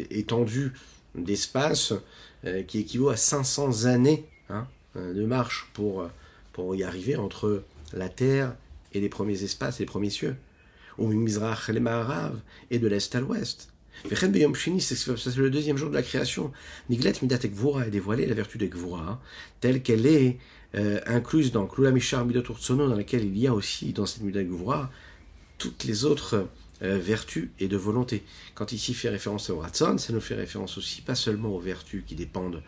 étendue d'espace euh, qui équivaut à 500 années hein, euh, de marche pour, euh, pour y arriver entre la terre et les premiers espaces, les premiers cieux. Ou Mizrach les et de l'est à l'ouest. C'est le deuxième jour de la création. Niglet Midat Ekvura est dévoilé la vertu d'Ekvura, hein, telle qu'elle est incluse dans Klula Mishar Midot dans laquelle il y a aussi, dans cette Midat Ekvura, toutes les autres euh, vertu et de volonté. Quand ici fait référence au Ratson, ça nous fait référence aussi pas seulement aux vertus qui dépendent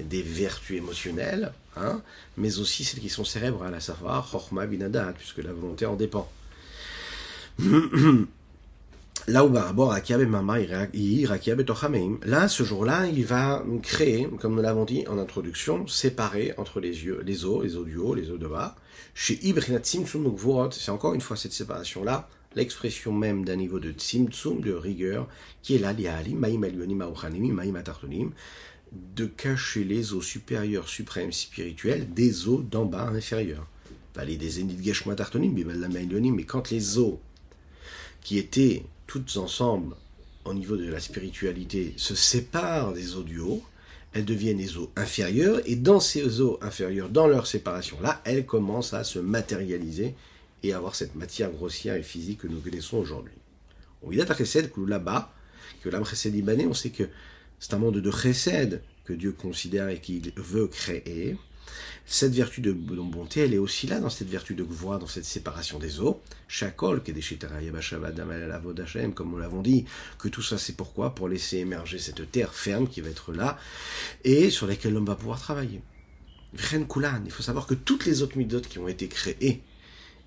des vertus émotionnelles, hein, mais aussi celles qui sont cérébrales, à savoir Chorma Binadat, puisque la volonté en dépend. Là où Là, ce jour-là, il va créer, comme nous l'avons dit en introduction, séparer entre les yeux, les os, les os du haut, les os de bas. Chez c'est encore une fois cette séparation-là, l'expression même d'un niveau de tzimtzum, de rigueur, qui est là, de cacher les os supérieurs, suprêmes, spirituels, des os d'en bas inférieurs. Mais quand les os qui étaient toutes ensemble au niveau de la spiritualité se séparent des eaux du haut, elles deviennent des eaux inférieures, et dans ces eaux inférieures, dans leur séparation-là, elles commencent à se matérialiser et avoir cette matière grossière et physique que nous connaissons aujourd'hui. On là-bas, que l'âme on sait que c'est un monde de chesed que Dieu considère et qu'il veut créer, cette vertu de bonté, elle est aussi là dans cette vertu de voix, dans cette séparation des eaux. Chakol, comme nous l'avons dit, que tout ça c'est pourquoi? Pour laisser émerger cette terre ferme qui va être là et sur laquelle l'homme va pouvoir travailler. il faut savoir que toutes les autres midotes qui ont été créées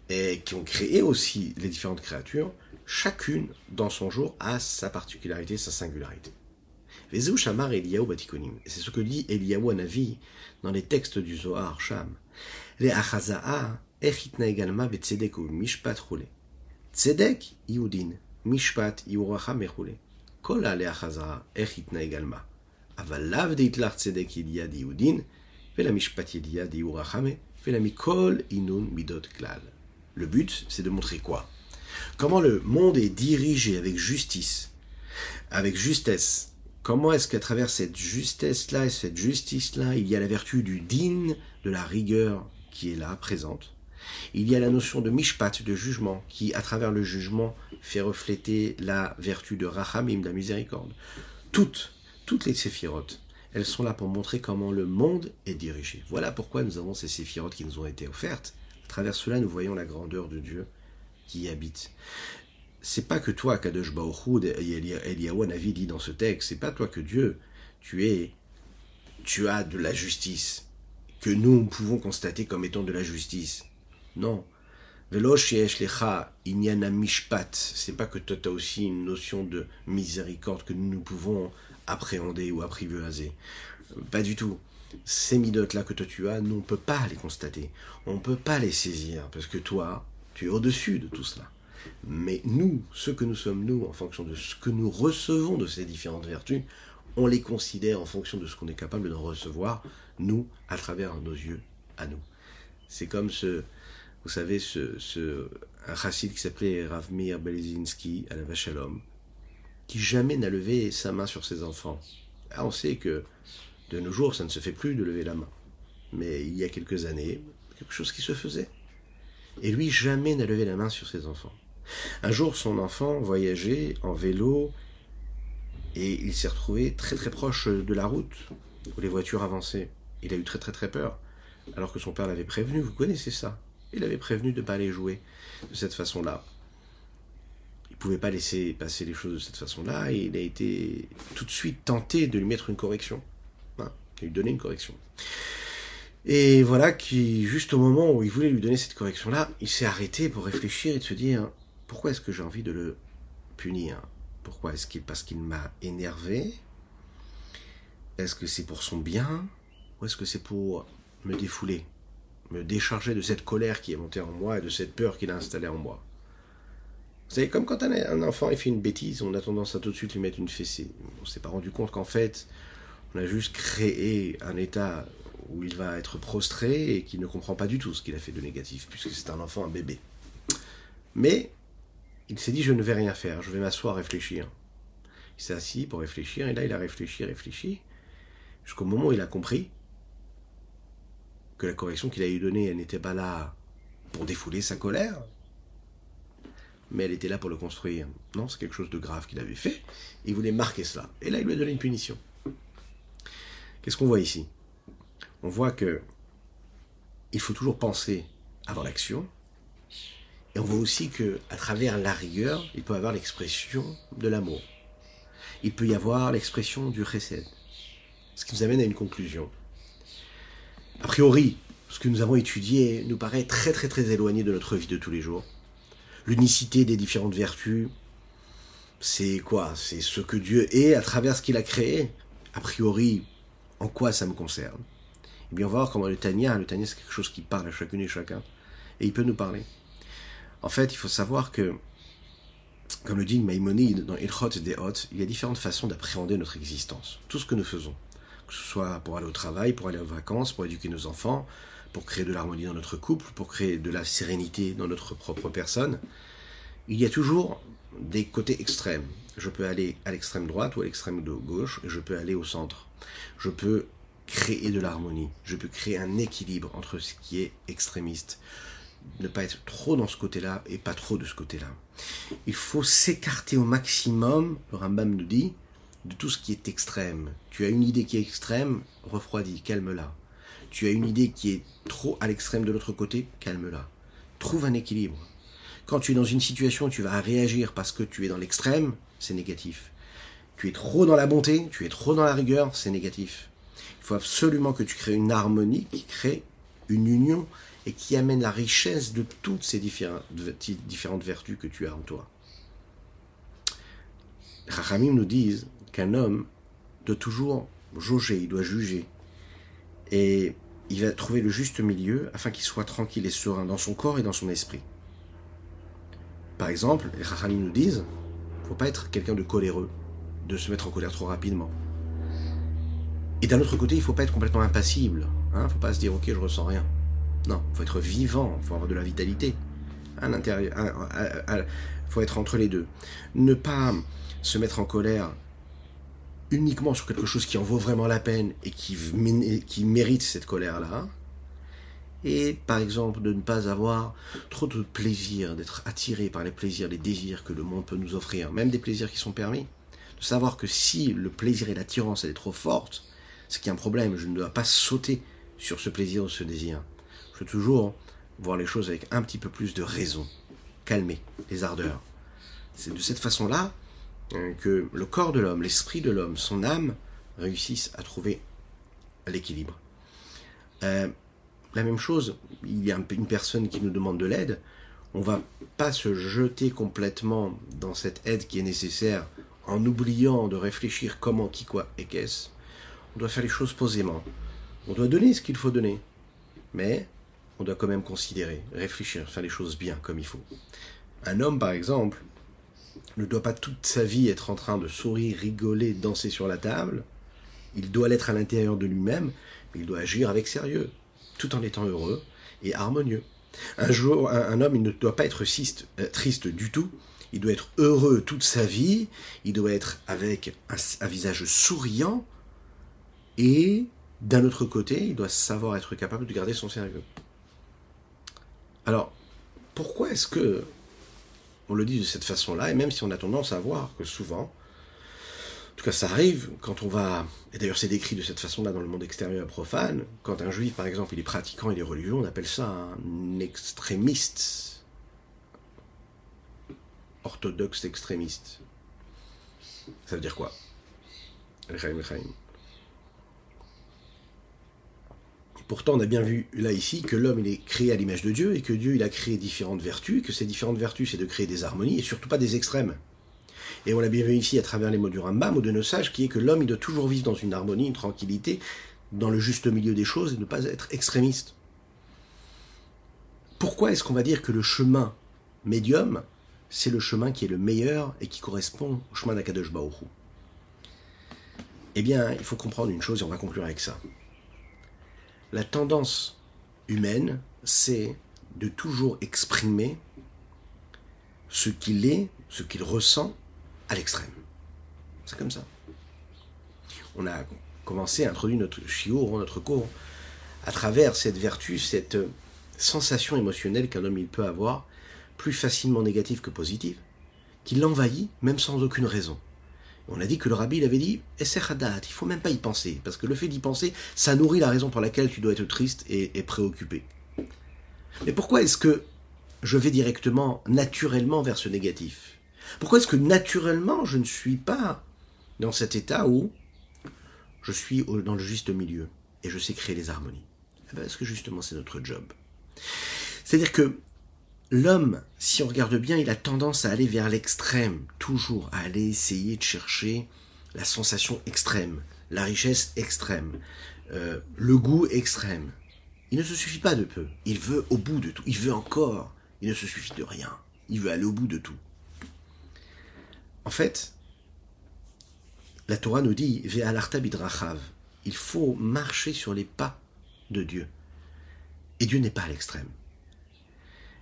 et qui ont créé aussi les différentes créatures, chacune dans son jour a sa particularité, sa singularité. Vezou Shamar Eliyahu Batikonim. C'est ce que dit Eliyahu Anavi dans les textes du Zohar Sham. Les Achazaa Echitna Egalma Betzedek ou Mishpat Roule. Tzedek Yudin, Mishpat Yuracha Meroule. Kola le Achazaa Echitna Egalma. Avalav Deitlar Tzedek Eliya Yudin, Vela Mishpat Eliya Yurachame, Vela Inun Midot Klal. Le but, c'est de montrer quoi? Comment le monde est dirigé avec justice, avec justesse, Comment est-ce qu'à travers cette justesse-là et cette justice-là, il y a la vertu du din, de la rigueur qui est là, présente? Il y a la notion de mishpat, de jugement, qui, à travers le jugement, fait refléter la vertu de rachamim, de la miséricorde. Toutes, toutes les séphirotes, elles sont là pour montrer comment le monde est dirigé. Voilà pourquoi nous avons ces séphirotes qui nous ont été offertes. Travers cela, nous voyons la grandeur de Dieu qui y habite c'est pas que toi, Kadosh Baruch Eliyahu Navi dit dans ce texte, c'est pas toi que Dieu, tu es, tu as de la justice, que nous pouvons constater comme étant de la justice. Non. Velosh lecha inyana mishpat, c'est pas que toi tu as aussi une notion de miséricorde que nous pouvons appréhender ou apprivoiser. Pas du tout. Ces midotes-là que toi tu as, nous on peut pas les constater. On ne peut pas les saisir, parce que toi, tu es au-dessus de tout cela. Mais nous, ce que nous sommes nous, en fonction de ce que nous recevons de ces différentes vertus, on les considère en fonction de ce qu'on est capable de recevoir, nous, à travers nos yeux, à nous. C'est comme ce, vous savez, ce, ce un chassid qui s'appelait Ravmir Belizinski à la Vachalom, qui jamais n'a levé sa main sur ses enfants. Ah, on sait que de nos jours, ça ne se fait plus de lever la main. Mais il y a quelques années, quelque chose qui se faisait. Et lui, jamais n'a levé la main sur ses enfants. Un jour, son enfant voyageait en vélo et il s'est retrouvé très très proche de la route où les voitures avançaient. Il a eu très très très peur, alors que son père l'avait prévenu, vous connaissez ça. Il avait prévenu de ne pas aller jouer de cette façon-là. Il ne pouvait pas laisser passer les choses de cette façon-là et il a été tout de suite tenté de lui mettre une correction. De lui donner une correction. Et voilà qui, juste au moment où il voulait lui donner cette correction-là, il s'est arrêté pour réfléchir et de se dire pourquoi est-ce que j'ai envie de le punir? Pourquoi est-ce qu'il parce qu'il m'a énervé? Est-ce que c'est pour son bien? Ou est-ce que c'est pour me défouler, me décharger de cette colère qui est montée en moi et de cette peur qu'il a installée en moi. Vous savez, comme quand un enfant il fait une bêtise, on a tendance à tout de suite lui mettre une fessée. On s'est pas rendu compte qu'en fait, on a juste créé un état où il va être prostré et qu'il ne comprend pas du tout ce qu'il a fait de négatif, puisque c'est un enfant, un bébé. Mais il s'est dit je ne vais rien faire, je vais m'asseoir, réfléchir. Il s'est assis pour réfléchir, et là il a réfléchi, réfléchi, jusqu'au moment où il a compris que la correction qu'il a eu donnée, elle n'était pas là pour défouler sa colère, mais elle était là pour le construire. Non, c'est quelque chose de grave qu'il avait fait, il voulait marquer cela. Et là, il lui a donné une punition. Qu'est-ce qu'on voit ici? On voit que il faut toujours penser avant l'action, Et on voit aussi que à travers la rigueur, il peut y avoir l'expression de l'amour. Il peut y avoir l'expression du chesed. Ce qui nous amène à une conclusion. A priori, ce que nous avons étudié nous paraît très très très éloigné de notre vie de tous les jours. L'unicité des différentes vertus, c'est quoi? C'est ce que Dieu est à travers ce qu'il a créé. A priori, en quoi ça me concerne Eh bien, on va voir comment le Tania, le c'est quelque chose qui parle à chacune et chacun, et il peut nous parler. En fait, il faut savoir que, comme le dit Maïmonide dans Ilchot et Deot, il y a différentes façons d'appréhender notre existence. Tout ce que nous faisons, que ce soit pour aller au travail, pour aller aux vacances, pour éduquer nos enfants, pour créer de l'harmonie dans notre couple, pour créer de la sérénité dans notre propre personne, il y a toujours des côtés extrêmes. Je peux aller à l'extrême droite ou à l'extrême gauche, et je peux aller au centre. Je peux créer de l'harmonie, je peux créer un équilibre entre ce qui est extrémiste ne pas être trop dans ce côté-là et pas trop de ce côté-là. Il faut s'écarter au maximum, le Rambam nous dit, de tout ce qui est extrême. Tu as une idée qui est extrême, refroidis, calme-la. Tu as une idée qui est trop à l'extrême de l'autre côté, calme-la. Trouve un équilibre. Quand tu es dans une situation tu vas réagir parce que tu es dans l'extrême, c'est négatif. Tu es trop dans la bonté, tu es trop dans la rigueur, c'est négatif. Il faut absolument que tu crées une harmonie qui crée une union et qui amène la richesse de toutes ces différentes, vertus que tu as en toi. Rachamim nous disent qu'un homme doit toujours jauger, il doit juger. Et il va trouver le juste milieu afin qu'il soit tranquille et serein dans son corps et dans son esprit. Par exemple, les Rachamim nous disent faut pas être quelqu'un de coléreux, de se mettre en colère trop rapidement. Et d'un autre côté, il faut pas être complètement impassible. Hein, faut pas se dire ok, je ressens rien. Non, faut être vivant, faut avoir de la vitalité. À l'intérieur, faut être entre les deux. Ne pas se mettre en colère uniquement sur quelque chose qui en vaut vraiment la peine et qui, qui mérite cette colère-là. Et par exemple, de ne pas avoir trop de plaisir, d'être attiré par les plaisirs, les désirs que le monde peut nous offrir, même des plaisirs qui sont permis. De savoir que si le plaisir et l'attirance est trop forte, c'est qu'il y a un problème, je ne dois pas sauter sur ce plaisir ou ce désir toujours voir les choses avec un petit peu plus de raison, calmer les ardeurs. C'est de cette façon-là euh, que le corps de l'homme, l'esprit de l'homme, son âme réussissent à trouver l'équilibre. Euh, la même chose, il y a une personne qui nous demande de l'aide, on va pas se jeter complètement dans cette aide qui est nécessaire en oubliant de réfléchir comment, qui, quoi et qu'est-ce. On doit faire les choses posément. On doit donner ce qu'il faut donner. Mais on doit quand même considérer, réfléchir, faire les choses bien comme il faut. Un homme, par exemple, ne doit pas toute sa vie être en train de sourire, rigoler, danser sur la table. Il doit l'être à l'intérieur de lui-même, mais il doit agir avec sérieux, tout en étant heureux et harmonieux. Un jour, un, homme, il ne doit pas être euh, triste du tout. Il doit être heureux toute sa vie. Il doit être avec un visage souriant. Et d'un autre côté, il doit savoir être capable de garder son sérieux. Alors, pourquoi est-ce que on le dit de cette façon-là, et même si on a tendance à voir que souvent, en tout cas ça arrive quand on va, et d'ailleurs c'est décrit de cette façon-là dans le monde extérieur profane, quand un juif par exemple il est pratiquant, il est religieux, on appelle ça un extrémiste, orthodoxe extrémiste. Ça veut dire quoi? Pourtant, on a bien vu là ici que l'homme il est créé à l'image de Dieu et que Dieu il a créé différentes vertus, que ces différentes vertus c'est de créer des harmonies et surtout pas des extrêmes. Et on l'a bien vu ici à travers les mots du Rambam ou de nos sages qui est que l'homme doit toujours vivre dans une harmonie, une tranquillité, dans le juste milieu des choses et ne pas être extrémiste. Pourquoi est-ce qu'on va dire que le chemin médium, c'est le chemin qui est le meilleur et qui correspond au chemin d'Akadosh Baoru Eh bien, il faut comprendre une chose et on va conclure avec ça la tendance humaine, c'est de toujours exprimer ce qu'il est, ce qu'il ressent à l'extrême. C'est comme ça. On a commencé à introduire notre chiot, notre cours, à travers cette vertu, cette sensation émotionnelle qu'un homme il peut avoir, plus facilement négative que positive, qui l'envahit même sans aucune raison. On a dit que le rabbi il avait dit Esserhadat, il faut même pas y penser, parce que le fait d'y penser, ça nourrit la raison pour laquelle tu dois être triste et, préoccupé. Mais pourquoi est-ce que je vais directement, naturellement vers ce négatif? Pourquoi est-ce que naturellement je ne suis pas dans cet état où je suis dans le juste milieu et je sais créer les harmonies? Eh ben, Parce que justement c'est notre job? C'est-à-dire que l'homme, si on regarde bien, il a tendance à aller vers l'extrême, toujours à aller essayer de chercher la sensation extrême, la richesse extrême, euh, le goût extrême. Il ne se suffit pas de peu. Il veut au bout de tout. Il veut encore. Il ne se suffit de rien. Il veut aller au bout de tout. En fait, la Torah nous dit. Il faut marcher sur les pas de Dieu. Et Dieu n'est pas à l'extrême.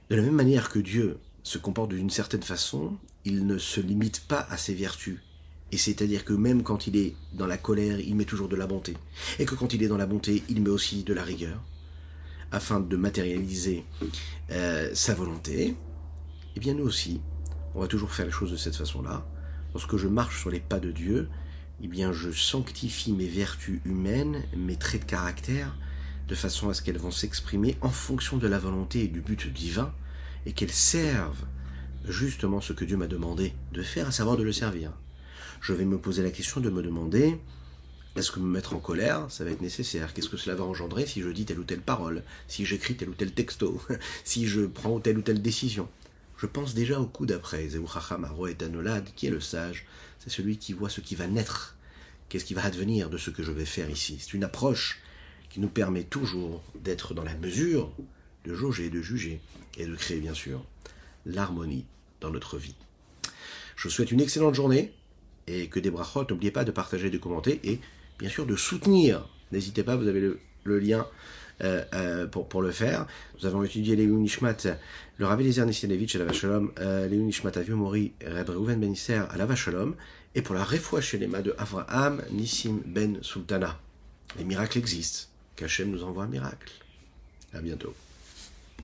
De la même manière que Dieu se comporte d'une certaine façon, il ne se limite pas à ses vertus. Et c'est-à-dire que même quand il est dans la colère, il met toujours de la bonté. Et que quand il est dans la bonté, il met aussi de la rigueur, afin de matérialiser euh, sa volonté. Eh bien nous aussi, on va toujours faire les choses de cette façon-là. Lorsque je marche sur les pas de Dieu, eh je sanctifie mes vertus humaines, mes traits de caractère, de façon à ce qu'elles vont s'exprimer en fonction de la volonté et du but divin, et qu'elles servent justement ce que Dieu m'a demandé de faire, à savoir de le servir. Je vais me poser la question de me demander est-ce que me mettre en colère, ça va être nécessaire? Qu'est-ce que cela va engendrer si je dis telle ou telle parole, si j'écris tel ou tel texto, si je prends telle ou telle décision? Je pense déjà au coup d'après. qui est le sage C'est celui qui voit ce qui va naître. Qu'est-ce qui va advenir de ce que je vais faire ici? C'est une approche qui nous permet toujours d'être dans la mesure de jauger, de juger et de créer bien sûr l'harmonie dans notre vie. Je vous souhaite une excellente journée et que des brachot. N'oubliez pas de partager, de commenter et bien sûr de soutenir. N'hésitez pas, vous avez le, lien euh, euh, pour, le faire. Nous avons étudié les Nishmat, le Rabbi Lezer Nisyanevich à la Vachalom, euh, les Nishmat Avio Mori, Reb Reuven Ben à la Vachalom, et pour la réfoua chez les de Avraham Nissim Ben Sultana. Les miracles existent. Qu'Hachem nous envoie un miracle. À bientôt.